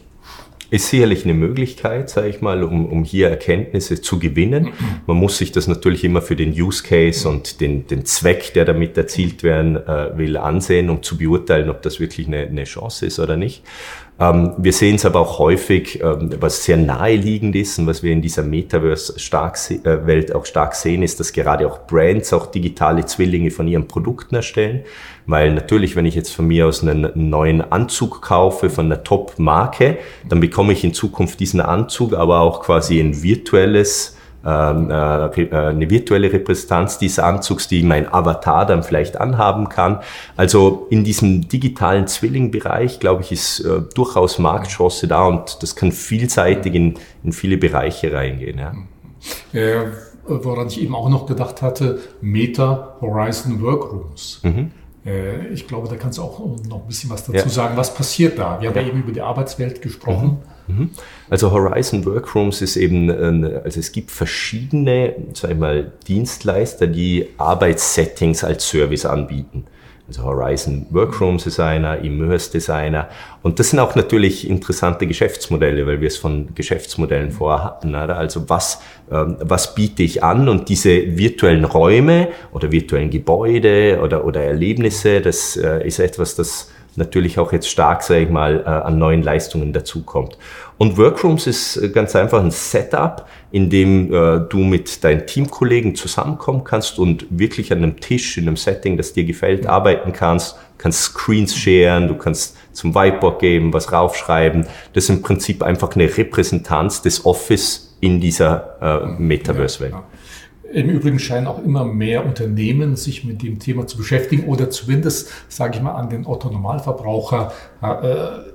Ist sicherlich eine Möglichkeit, sage ich mal, um, um hier Erkenntnisse zu gewinnen. Man muss sich das natürlich immer für den Use Case und den, den Zweck, der damit erzielt werden äh, will, ansehen, um zu beurteilen, ob das wirklich eine, eine Chance ist oder nicht. Ähm, wir sehen es aber auch häufig, ähm, was sehr naheliegend ist und was wir in dieser Metaverse-Welt äh, auch stark sehen, ist, dass gerade auch Brands auch digitale Zwillinge von ihren Produkten erstellen. Weil natürlich, wenn ich jetzt von mir aus einen neuen Anzug kaufe von einer Top-Marke, dann bekomme ich in Zukunft diesen Anzug, aber auch quasi ein virtuelles eine virtuelle Repräsentanz dieses Anzugs, die mein Avatar dann vielleicht anhaben kann. Also in diesem digitalen Zwillingbereich, glaube ich, ist äh, durchaus Marktchance da und das kann vielseitig in, in viele Bereiche reingehen. Ja. Äh, woran ich eben auch noch gedacht hatte, Meta Horizon Workrooms. Mhm. Äh, ich glaube, da kannst du auch noch ein bisschen was dazu ja. sagen. Was passiert da? Wir haben ja, ja eben über die Arbeitswelt gesprochen. Mhm. Mhm. Also Horizon Workrooms ist eben, also es gibt verschiedene, sag ich mal, Dienstleister, die Arbeitssettings als Service anbieten. Also Horizon Workrooms einer, Immerse Designer. Und das sind auch natürlich interessante Geschäftsmodelle, weil wir es von Geschäftsmodellen vorher hatten. Oder? Also was, ähm, was biete ich an? Und diese virtuellen Räume oder virtuellen Gebäude oder, oder Erlebnisse, das äh, ist etwas, das natürlich auch jetzt stark, sage ich mal, äh, an neuen Leistungen dazukommt. Und Workrooms ist äh, ganz einfach ein Setup, in dem äh, du mit deinen Teamkollegen zusammenkommen kannst und wirklich an einem Tisch, in einem Setting, das dir gefällt, arbeiten kannst, kannst Screens sharen, du kannst zum Whiteboard geben, was raufschreiben. Das ist im Prinzip einfach eine Repräsentanz des Office in dieser äh, Metaverse-Welt. Ja, Im Übrigen scheinen auch immer mehr Unternehmen sich mit dem Thema zu beschäftigen oder zumindest, sage ich mal, an den Otto-Normalverbraucher äh,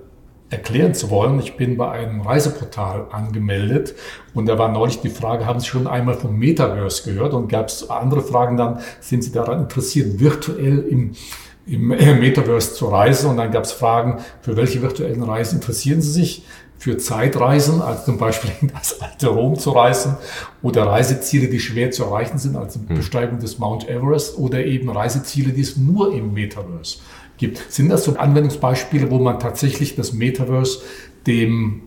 erklären zu wollen. Ich bin bei einem Reiseportal angemeldet und da war neulich die Frage, haben Sie schon einmal vom Metaverse gehört? Und gab es andere Fragen dann, sind Sie daran interessiert, virtuell im, im Metaverse zu reisen? Und dann gab es Fragen, für welche virtuellen Reisen interessieren Sie sich? Für Zeitreisen, also zum Beispiel in das alte Rom zu reisen, oder Reiseziele, die schwer zu erreichen sind, als die hm. Besteigung des Mount Everest, oder eben Reiseziele, die es nur im Metaverse gibt. Sind das so Anwendungsbeispiele, wo man tatsächlich das Metaverse dem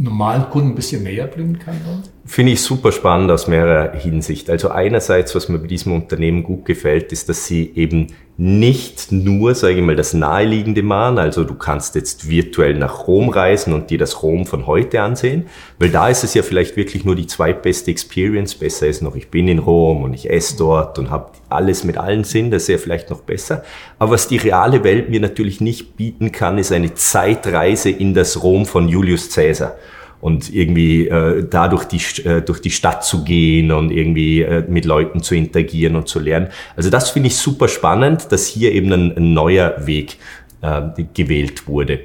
normalen Kunden ein bisschen näher bringen kann? Finde ich super spannend aus mehrerer Hinsicht. Also einerseits, was mir bei diesem Unternehmen gut gefällt, ist, dass sie eben nicht nur, sage ich mal, das Naheliegende machen. Also du kannst jetzt virtuell nach Rom reisen und dir das Rom von heute ansehen, weil da ist es ja vielleicht wirklich nur die zweitbeste Experience. Besser ist noch, ich bin in Rom und ich esse dort und habe alles mit allen Sinn. Das ist ja vielleicht noch besser. Aber was die reale Welt mir natürlich nicht bieten kann, ist eine Zeitreise in das Rom von Julius Caesar und irgendwie äh, da durch die, äh, durch die Stadt zu gehen und irgendwie äh, mit Leuten zu interagieren und zu lernen. Also das finde ich super spannend, dass hier eben ein, ein neuer Weg äh, gewählt wurde.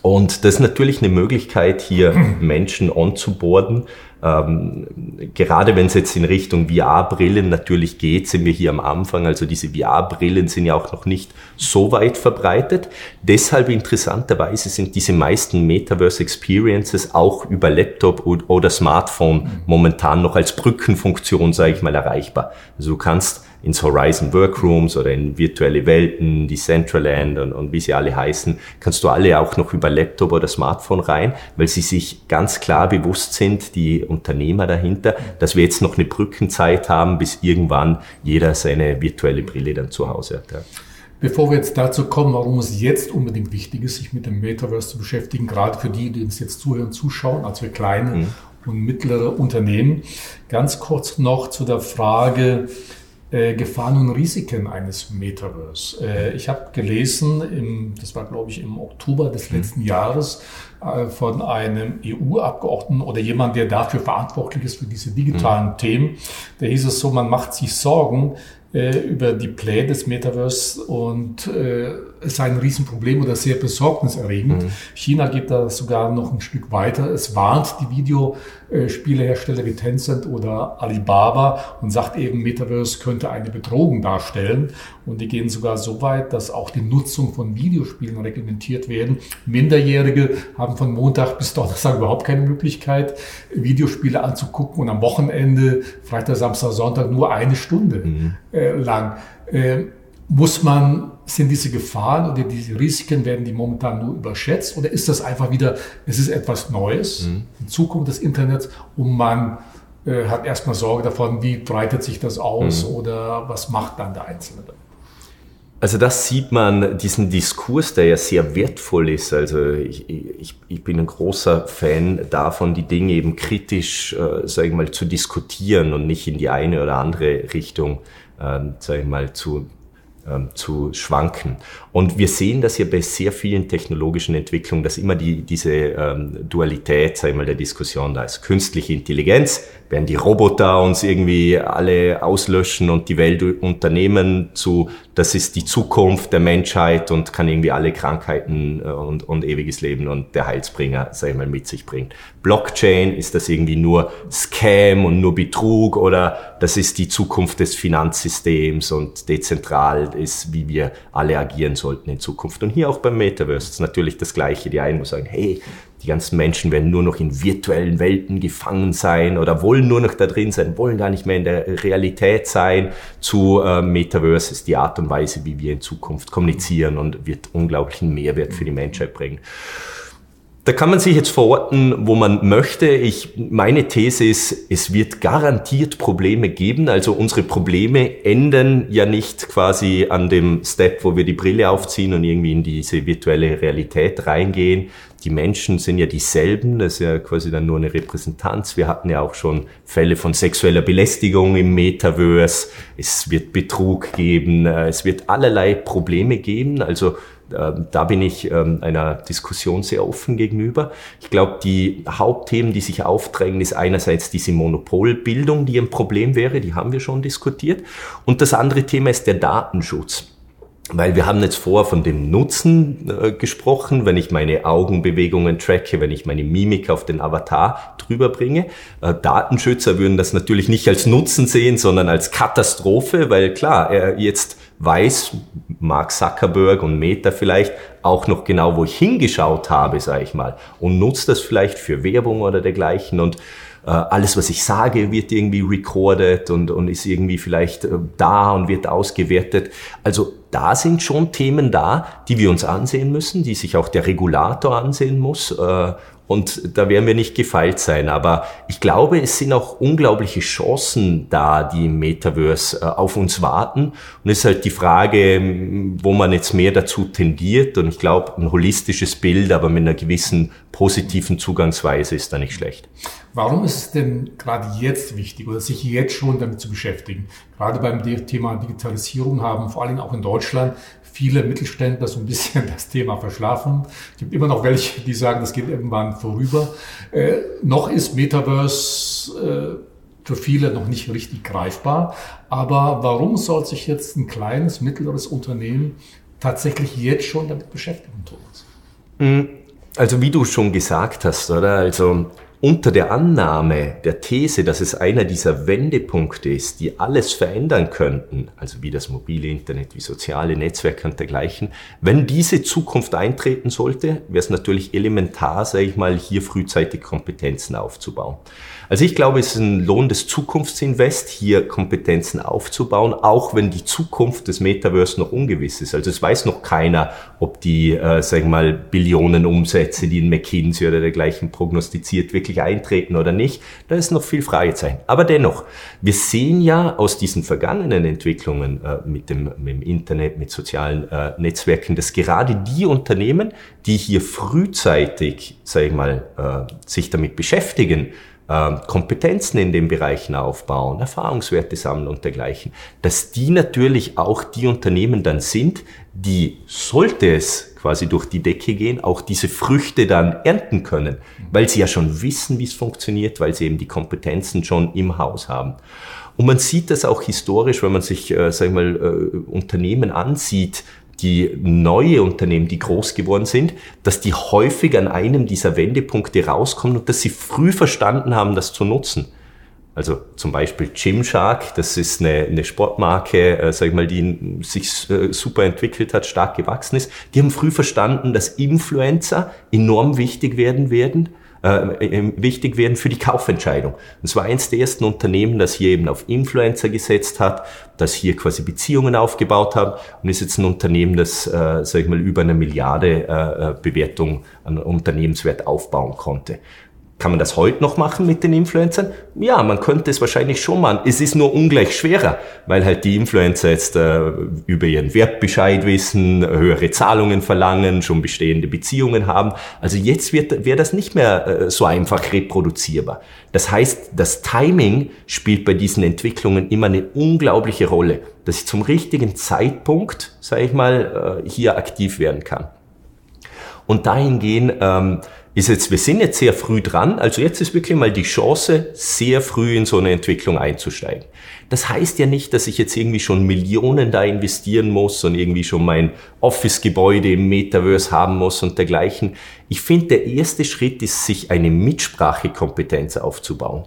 Und das ist natürlich eine Möglichkeit, hier Menschen onzuboarden, ähm, gerade wenn es jetzt in Richtung VR-Brillen natürlich geht, sind wir hier am Anfang. Also diese VR-Brillen sind ja auch noch nicht so weit verbreitet. Deshalb interessanterweise sind diese meisten Metaverse-Experiences auch über Laptop oder Smartphone momentan noch als Brückenfunktion, sage ich mal, erreichbar. Also du kannst ins Horizon Workrooms oder in virtuelle Welten, die Centraland und, und wie sie alle heißen, kannst du alle auch noch über Laptop oder Smartphone rein, weil sie sich ganz klar bewusst sind, die Unternehmer dahinter, dass wir jetzt noch eine Brückenzeit haben, bis irgendwann jeder seine virtuelle Brille dann zu Hause hat. Ja. Bevor wir jetzt dazu kommen, warum es jetzt unbedingt wichtig ist, sich mit dem Metaverse zu beschäftigen, gerade für die, die uns jetzt zuhören, zuschauen, also für kleine mhm. und mittlere Unternehmen, ganz kurz noch zu der Frage, äh, Gefahren und Risiken eines Metaverse. Äh, ich habe gelesen, im, das war glaube ich im Oktober des mhm. letzten Jahres, äh, von einem EU-Abgeordneten oder jemand, der dafür verantwortlich ist für diese digitalen mhm. Themen. Da hieß es so, man macht sich Sorgen, äh, über die Play des Metaverse und sei ein Riesenproblem oder sehr besorgniserregend. Mhm. China geht da sogar noch ein Stück weiter. Es warnt die Videospielehersteller wie Tencent oder Alibaba und sagt eben, Metaverse könnte eine Bedrohung darstellen. Und die gehen sogar so weit, dass auch die Nutzung von Videospielen reglementiert werden. Minderjährige haben von Montag bis Donnerstag überhaupt keine Möglichkeit, Videospiele anzugucken und am Wochenende, Freitag, Samstag, Sonntag nur eine Stunde mhm. äh, lang. Äh, muss man, sind diese Gefahren oder diese Risiken, werden die momentan nur überschätzt oder ist das einfach wieder, es ist etwas Neues, mhm. die Zukunft des Internets und man äh, hat erstmal Sorge davon, wie breitet sich das aus mhm. oder was macht dann der Einzelne dann? Also das sieht man, diesen Diskurs, der ja sehr wertvoll ist. Also ich, ich, ich bin ein großer Fan davon, die Dinge eben kritisch, äh, sage ich mal, zu diskutieren und nicht in die eine oder andere Richtung, äh, sage ich mal, zu zu schwanken. Und wir sehen das ja bei sehr vielen technologischen Entwicklungen, dass immer die, diese ähm, Dualität, sag ich mal, der Diskussion da ist. Künstliche Intelligenz, werden die Roboter uns irgendwie alle auslöschen und die Welt unternehmen zu, das ist die Zukunft der Menschheit und kann irgendwie alle Krankheiten äh, und, und ewiges Leben und der Heilsbringer, sag ich mal, mit sich bringen. Blockchain, ist das irgendwie nur Scam und nur Betrug oder das ist die Zukunft des Finanzsystems und dezentral ist, wie wir alle agieren sollten in Zukunft. Und hier auch beim Metaverse ist natürlich das Gleiche. Die einen sagen, hey, die ganzen Menschen werden nur noch in virtuellen Welten gefangen sein oder wollen nur noch da drin sein, wollen gar nicht mehr in der Realität sein, zu äh, Metaverse ist die Art und Weise, wie wir in Zukunft kommunizieren und wird unglaublichen Mehrwert für die Menschheit bringen. Da kann man sich jetzt verorten, wo man möchte. Ich, meine These ist, es wird garantiert Probleme geben. Also unsere Probleme enden ja nicht quasi an dem Step, wo wir die Brille aufziehen und irgendwie in diese virtuelle Realität reingehen. Die Menschen sind ja dieselben. Das ist ja quasi dann nur eine Repräsentanz. Wir hatten ja auch schon Fälle von sexueller Belästigung im Metaverse. Es wird Betrug geben. Es wird allerlei Probleme geben. Also da bin ich ähm, einer Diskussion sehr offen gegenüber. Ich glaube, die Hauptthemen, die sich aufdrängen, ist einerseits diese Monopolbildung, die ein Problem wäre, die haben wir schon diskutiert. Und das andere Thema ist der Datenschutz. Weil wir haben jetzt vor von dem Nutzen äh, gesprochen, wenn ich meine Augenbewegungen tracke, wenn ich meine Mimik auf den Avatar drüber bringe. Äh, Datenschützer würden das natürlich nicht als Nutzen sehen, sondern als Katastrophe, weil klar, er jetzt weiß Mark Zuckerberg und Meta vielleicht auch noch genau, wo ich hingeschaut habe, sage ich mal, und nutzt das vielleicht für Werbung oder dergleichen und äh, alles, was ich sage, wird irgendwie recorded und, und ist irgendwie vielleicht äh, da und wird ausgewertet. Also da sind schon Themen da, die wir uns ansehen müssen, die sich auch der Regulator ansehen muss. Äh, und da werden wir nicht gefeilt sein. Aber ich glaube, es sind auch unglaubliche Chancen da, die im Metaverse äh, auf uns warten. Und es ist halt die Frage, wo man jetzt mehr dazu tendiert. Und ich glaube, ein holistisches Bild, aber mit einer gewissen positiven Zugangsweise ist da nicht schlecht. Warum ist es denn gerade jetzt wichtig oder sich jetzt schon damit zu beschäftigen? Gerade beim Thema Digitalisierung haben vor allem auch in Deutschland viele Mittelständler so ein bisschen das Thema verschlafen. Es gibt immer noch welche, die sagen, das geht irgendwann vorüber. Äh, noch ist Metaverse äh, für viele noch nicht richtig greifbar. Aber warum soll sich jetzt ein kleines, mittleres Unternehmen tatsächlich jetzt schon damit beschäftigen, Thomas? Mm, also wie du schon gesagt hast, oder? Also unter der Annahme der These, dass es einer dieser Wendepunkte ist, die alles verändern könnten, also wie das mobile Internet, wie soziale Netzwerke und dergleichen, wenn diese Zukunft eintreten sollte, wäre es natürlich elementar, sage ich mal, hier frühzeitig Kompetenzen aufzubauen. Also ich glaube, es ist ein Lohn des Zukunftsinvest, hier Kompetenzen aufzubauen, auch wenn die Zukunft des Metaverse noch ungewiss ist. Also es weiß noch keiner, ob die, äh, sagen wir mal, Billionen Umsätze, die in McKinsey oder dergleichen prognostiziert, wirklich eintreten oder nicht. Da ist noch viel Fragezeichen. Aber dennoch, wir sehen ja aus diesen vergangenen Entwicklungen äh, mit, dem, mit dem Internet, mit sozialen äh, Netzwerken, dass gerade die Unternehmen, die hier frühzeitig, sage ich mal, äh, sich damit beschäftigen, ähm, Kompetenzen in den Bereichen aufbauen, Erfahrungswerte sammeln und dergleichen, dass die natürlich auch die Unternehmen dann sind, die, sollte es quasi durch die Decke gehen, auch diese Früchte dann ernten können, weil sie ja schon wissen, wie es funktioniert, weil sie eben die Kompetenzen schon im Haus haben. Und man sieht das auch historisch, wenn man sich, äh, sag ich mal, äh, Unternehmen ansieht, die neue Unternehmen, die groß geworden sind, dass die häufig an einem dieser Wendepunkte rauskommen und dass sie früh verstanden haben, das zu nutzen. Also zum Beispiel Gymshark, das ist eine, eine Sportmarke, äh, sag ich mal, die sich äh, super entwickelt hat, stark gewachsen ist. Die haben früh verstanden, dass Influencer enorm wichtig werden werden äh, wichtig werden für die Kaufentscheidung. Es war eins der ersten Unternehmen, das hier eben auf Influencer gesetzt hat, das hier quasi Beziehungen aufgebaut hat und ist jetzt ein Unternehmen, das, äh, sag ich mal, über eine Milliarde äh, äh Bewertung an Unternehmenswert aufbauen konnte. Kann man das heute noch machen mit den Influencern? Ja, man könnte es wahrscheinlich schon machen. Es ist nur ungleich schwerer, weil halt die Influencer jetzt äh, über ihren Wertbescheid wissen, höhere Zahlungen verlangen, schon bestehende Beziehungen haben. Also jetzt wird wäre das nicht mehr äh, so einfach reproduzierbar. Das heißt, das Timing spielt bei diesen Entwicklungen immer eine unglaubliche Rolle, dass ich zum richtigen Zeitpunkt, sage ich mal, äh, hier aktiv werden kann. Und dahingehend ähm, ist jetzt, wir sind jetzt sehr früh dran, also jetzt ist wirklich mal die Chance, sehr früh in so eine Entwicklung einzusteigen. Das heißt ja nicht, dass ich jetzt irgendwie schon Millionen da investieren muss und irgendwie schon mein Office-Gebäude im Metaverse haben muss und dergleichen. Ich finde, der erste Schritt ist, sich eine Mitsprachekompetenz aufzubauen.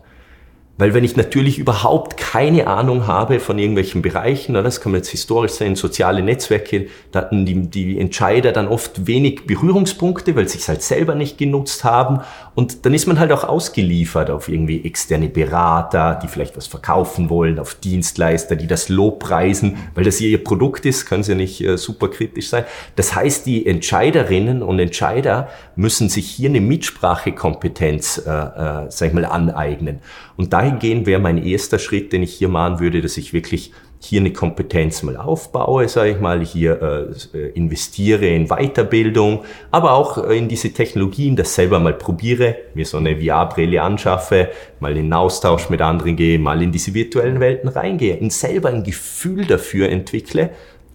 Weil wenn ich natürlich überhaupt keine Ahnung habe von irgendwelchen Bereichen, das kann man jetzt historisch sein, soziale Netzwerke, da hatten die, die Entscheider dann oft wenig Berührungspunkte, weil sie es halt selber nicht genutzt haben. Und dann ist man halt auch ausgeliefert auf irgendwie externe Berater, die vielleicht was verkaufen wollen, auf Dienstleister, die das Lob preisen, weil das ihr Produkt ist, können sie nicht äh, super kritisch sein. Das heißt, die Entscheiderinnen und Entscheider müssen sich hier eine Mitsprachekompetenz, äh, äh, sag ich mal, aneignen. Und dahingehend wäre mein erster Schritt, den ich hier machen würde, dass ich wirklich hier eine Kompetenz mal aufbaue, sage ich mal, hier äh, investiere in Weiterbildung, aber auch äh, in diese Technologien, das selber mal probiere, mir so eine VR-Brille anschaffe, mal in den Austausch mit anderen gehe, mal in diese virtuellen Welten reingehe und selber ein Gefühl dafür entwickle,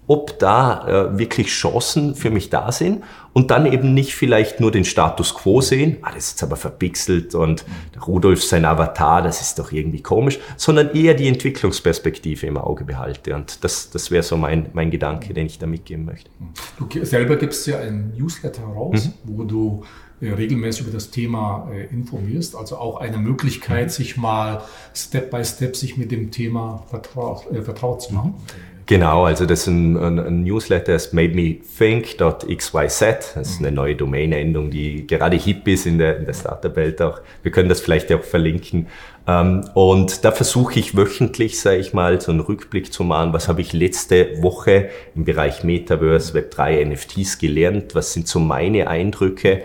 ob da äh, wirklich Chancen für mich da sind und dann eben nicht vielleicht nur den Status quo sehen, ah, das ist jetzt aber verpixelt und Rudolf sein Avatar, das ist doch irgendwie komisch, sondern eher die Entwicklungsperspektive im Auge behalte. Und das, das wäre so mein, mein Gedanke, den ich da mitgeben möchte. Du selber gibst ja ein Newsletter raus, mhm. wo du äh, regelmäßig über das Thema äh, informierst. Also auch eine Möglichkeit, mhm. sich mal Step by Step sich mit dem Thema vertraut, äh, vertraut zu machen. Genau, also das ist ein, ein, ein Newsletter, das made me think.xyz. Das ist eine neue Domain-Endung, die gerade hip ist in der, in der Startup-Welt auch. Wir können das vielleicht auch verlinken. Ähm, und da versuche ich wöchentlich, sage ich mal, so einen Rückblick zu machen. Was habe ich letzte Woche im Bereich Metaverse, Web3, NFTs gelernt? Was sind so meine Eindrücke?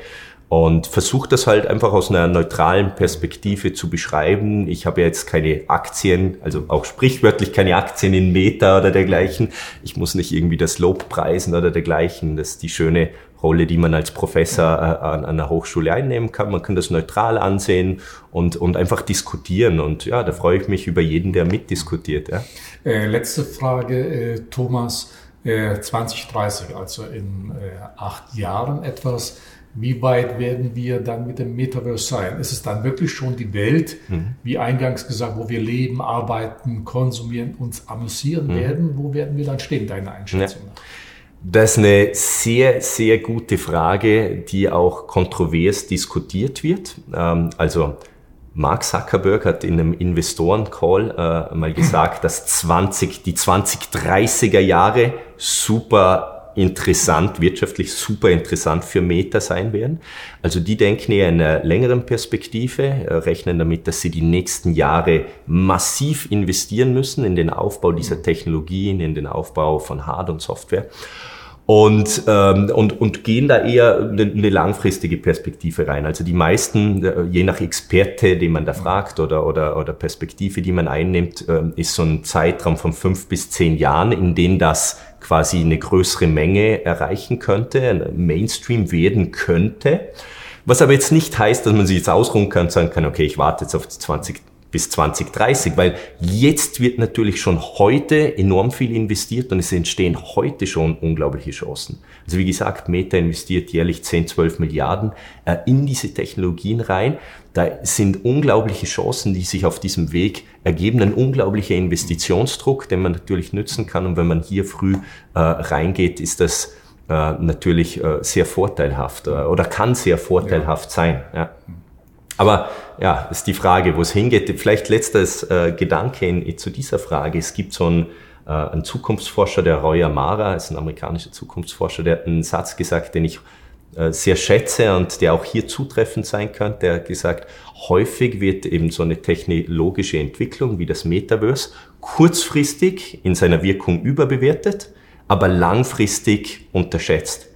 Und versuche das halt einfach aus einer neutralen Perspektive zu beschreiben. Ich habe jetzt keine Aktien, also auch sprichwörtlich keine Aktien in Meta oder dergleichen. Ich muss nicht irgendwie das Lob preisen oder dergleichen. Das ist die schöne Rolle, die man als Professor äh, an, einer Hochschule einnehmen kann. Man kann das neutral ansehen und, und einfach diskutieren. Und ja, da freue ich mich über jeden, der mitdiskutiert. Ja. Äh, letzte Frage, äh, Thomas. 2030, äh, also in äh, acht Jahren etwas wie weit werden wir dann mit dem Metaverse sein? Ist es dann wirklich schon die Welt, mhm. wie eingangs gesagt, wo wir leben, arbeiten, konsumieren, uns amüsieren mhm. werden? Wo werden wir dann stehen, deine Einschätzung? Ja. Das ist eine sehr, sehr gute Frage, die auch kontrovers diskutiert wird. Ähm, also Mark Zuckerberg hat in einem Investoren-Call äh, mal gesagt, dass 20, die 2030er Jahre super interessant, wirtschaftlich super interessant für Meta sein werden. Also die denken eher in einer längeren Perspektive, äh, rechnen damit, dass sie die nächsten Jahre massiv investieren müssen in den Aufbau dieser Technologien, in den Aufbau von Hard- und Software und, ähm, und, und gehen da eher eine, eine langfristige Perspektive rein. Also die meisten, äh, je nach Experte, den man da fragt oder, oder, oder Perspektive, die man einnimmt, äh, ist so ein Zeitraum von fünf bis zehn Jahren, in denen das quasi eine größere Menge erreichen könnte, Mainstream werden könnte. Was aber jetzt nicht heißt, dass man sich jetzt ausruhen kann und sagen kann, okay, ich warte jetzt auf 20 bis 2030, weil jetzt wird natürlich schon heute enorm viel investiert und es entstehen heute schon unglaubliche Chancen. Also wie gesagt, Meta investiert jährlich 10, 12 Milliarden äh, in diese Technologien rein. Da sind unglaubliche Chancen, die sich auf diesem Weg ergeben, ein unglaublicher Investitionsdruck, den man natürlich nützen kann. Und wenn man hier früh äh, reingeht, ist das äh, natürlich äh, sehr vorteilhaft äh, oder kann sehr vorteilhaft ja. sein. Ja. Aber ja, ist die Frage, wo es hingeht. Vielleicht letztes äh, Gedanke in, zu dieser Frage. Es gibt so einen, äh, einen Zukunftsforscher, der Roy Amara, ist ein amerikanischer Zukunftsforscher, der hat einen Satz gesagt, den ich sehr schätze und der auch hier zutreffend sein könnte. Der hat gesagt, häufig wird eben so eine technologische Entwicklung wie das Metaverse kurzfristig in seiner Wirkung überbewertet, aber langfristig unterschätzt.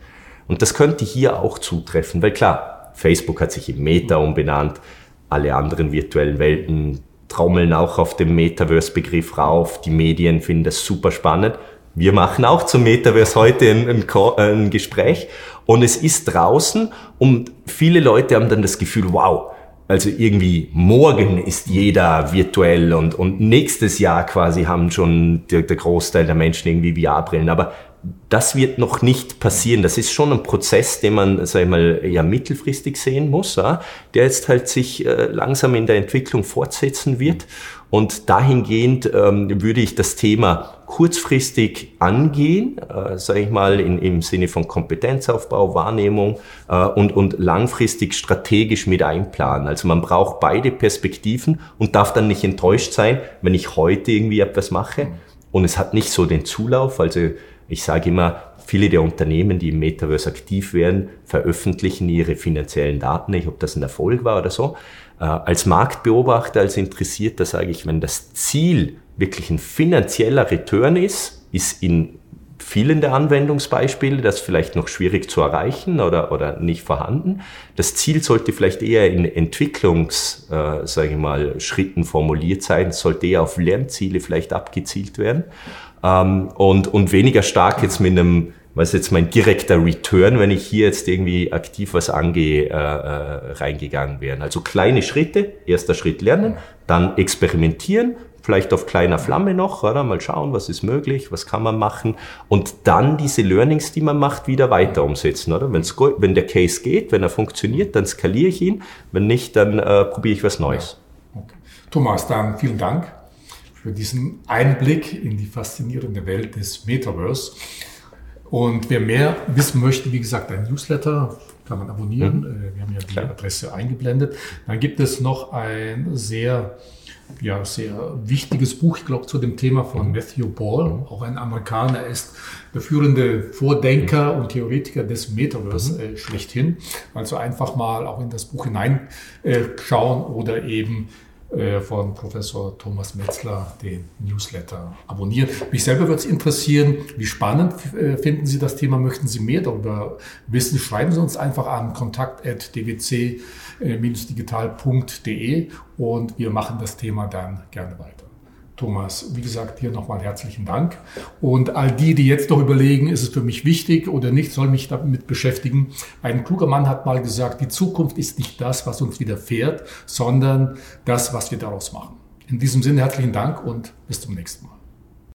Und das könnte hier auch zutreffen, weil klar, Facebook hat sich in Meta umbenannt. Alle anderen virtuellen Welten trommeln auch auf dem Metaverse-Begriff rauf. Die Medien finden das super spannend. Wir machen auch zum Metaverse heute ein, ein, ein, Gespräch und es ist draußen und viele Leute haben dann das Gefühl, wow, also irgendwie morgen ist jeder virtuell und, und nächstes Jahr quasi haben schon der, der Großteil der Menschen irgendwie VR-Brillen. Aber das wird noch nicht passieren. Das ist schon ein Prozess, den man, sag ich mal, ja mittelfristig sehen muss, ja, der jetzt halt sich äh, langsam in der Entwicklung fortsetzen wird. Und dahingehend ähm, würde ich das Thema kurzfristig angehen, äh, sage ich mal, in, im Sinne von Kompetenzaufbau, Wahrnehmung äh, und, und langfristig strategisch mit einplanen. Also man braucht beide Perspektiven und darf dann nicht enttäuscht sein, wenn ich heute irgendwie etwas mache und es hat nicht so den Zulauf. Also ich sage immer, viele der Unternehmen, die im Metaverse aktiv werden, veröffentlichen ihre finanziellen Daten, nicht ob das ein Erfolg war oder so. Äh, als Marktbeobachter, als Interessierter sage ich, wenn das Ziel wirklich ein finanzieller Return ist, ist in vielen der Anwendungsbeispiele das vielleicht noch schwierig zu erreichen oder, oder nicht vorhanden. Das Ziel sollte vielleicht eher in Entwicklungs, äh, sage ich mal, Schritten formuliert sein, sollte eher auf Lernziele vielleicht abgezielt werden ähm, und, und weniger stark jetzt mit einem, was ist jetzt mein direkter Return, wenn ich hier jetzt irgendwie aktiv was angehe, äh, äh, reingegangen wären. Also kleine Schritte, erster Schritt lernen, dann experimentieren, vielleicht auf kleiner Flamme noch, oder? mal schauen, was ist möglich, was kann man machen und dann diese Learnings, die man macht, wieder weiter umsetzen. Oder? Wenn's, wenn der Case geht, wenn er funktioniert, dann skaliere ich ihn, wenn nicht, dann äh, probiere ich was Neues. Ja. Okay. Thomas, dann vielen Dank für diesen Einblick in die faszinierende Welt des Metaverse. Und wer mehr wissen möchte, wie gesagt, ein Newsletter kann man abonnieren. Mhm. Wir haben ja die Klar. Adresse eingeblendet. Dann gibt es noch ein sehr, ja, sehr wichtiges Buch, ich glaube, zu dem Thema von mhm. Matthew Ball, mhm. auch ein Amerikaner. Er ist der führende Vordenker mhm. und Theoretiker des Metaverse mhm. äh, schlechthin. Also einfach mal auch in das Buch hineinschauen äh, oder eben äh, von Professor Thomas Metzler den Newsletter abonnieren. Mich selber würde es interessieren, wie spannend äh, finden Sie das Thema? Möchten Sie mehr darüber wissen? Schreiben Sie uns einfach an kontakt.dwc-digital.de und wir machen das Thema dann gerne weiter. Thomas, wie gesagt, dir nochmal herzlichen Dank. Und all die, die jetzt noch überlegen, ist es für mich wichtig oder nicht, soll mich damit beschäftigen. Ein kluger Mann hat mal gesagt, die Zukunft ist nicht das, was uns widerfährt, sondern das, was wir daraus machen. In diesem Sinne herzlichen Dank und bis zum nächsten Mal.